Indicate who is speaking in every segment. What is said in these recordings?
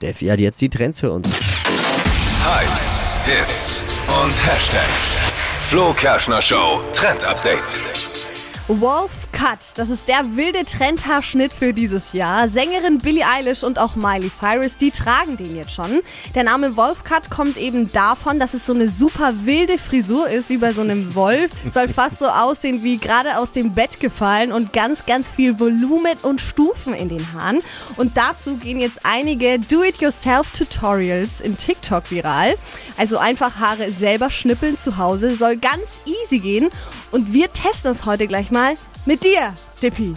Speaker 1: Steffi hat jetzt die Trends für uns.
Speaker 2: Hypes, Hits und Hashtags. Flo Kerschner Show Trend Update.
Speaker 3: Wolf Cut, das ist der wilde Trendhaarschnitt für dieses Jahr. Sängerin Billie Eilish und auch Miley Cyrus, die tragen den jetzt schon. Der Name Wolf Cut kommt eben davon, dass es so eine super wilde Frisur ist, wie bei so einem Wolf. Soll fast so aussehen wie gerade aus dem Bett gefallen und ganz, ganz viel Volumen und Stufen in den Haaren. Und dazu gehen jetzt einige Do-it-yourself-Tutorials in TikTok viral. Also einfach Haare selber schnippeln zu Hause, soll ganz easy gehen. Und wir testen es heute gleich mal mit dir, Dippi.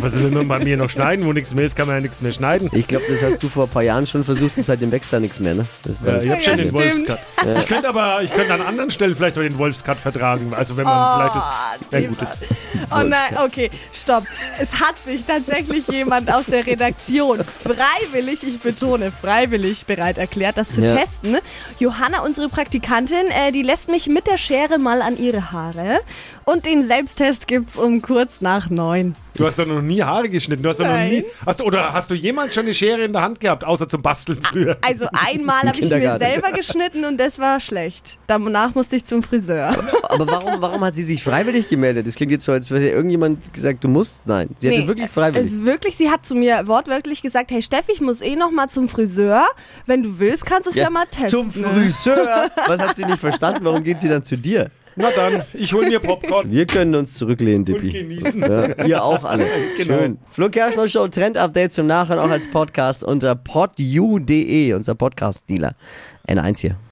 Speaker 4: Was will man bei mir noch schneiden? Wo nichts mehr ist, kann man ja nichts mehr schneiden.
Speaker 1: Ich glaube, das hast du vor ein paar Jahren schon versucht und seitdem wächst da nichts mehr, ne?
Speaker 4: Ja, ich habe schon
Speaker 3: Ja,
Speaker 4: den. Wolfscut. Ich könnte aber, ich könnte an anderen Stellen vielleicht auch den Wolfscut vertragen. Also wenn man vielleicht das, ja
Speaker 3: Dippi.
Speaker 4: gut ist.
Speaker 3: Oh nein, okay, stopp. Es hat sich tatsächlich jemand aus der Redaktion freiwillig, ich betone, freiwillig bereit erklärt, das zu
Speaker 1: Ja.
Speaker 3: testen. Johanna, unsere Praktikantin, äh, die lässt mich mit der Schere mal an ihre Haare. Und den Selbsttest gibt's um kurz nach neun.
Speaker 4: Du hast doch noch nie Haare geschnitten. Du hast doch noch nie. Hast du, oder hast du jemals schon eine Schere in der Hand gehabt, außer zum Basteln früher?
Speaker 3: Also einmal habe ich mir selber geschnitten und das war schlecht. Danach musste ich zum Friseur.
Speaker 1: Aber warum, warum hat sie sich freiwillig gemeldet? Das klingt jetzt so, als hätte irgendjemand gesagt, du musst. Nein, sie hatte
Speaker 3: Nee,
Speaker 1: wirklich freiwillig.
Speaker 3: Es wirklich, sie hat zu mir wortwörtlich gesagt, hey Steffi, ich muss eh noch mal zum Friseur. Wenn du willst, kannst du es ja, mal testen.
Speaker 1: Zum Friseur. Was hat sie nicht verstanden? Warum geht sie dann zu dir?
Speaker 4: Na dann, ich hol mir Popcorn
Speaker 1: Wir können uns zurücklehnen,
Speaker 4: und
Speaker 1: Dippi.
Speaker 4: genießen.
Speaker 1: Ja, ihr auch alle.
Speaker 4: Genau.
Speaker 1: Schön. Flo Kerschner Show Trend Update zum Nachhören auch als Podcast unter podu.de, unser Podcast-Dealer. N1 hier.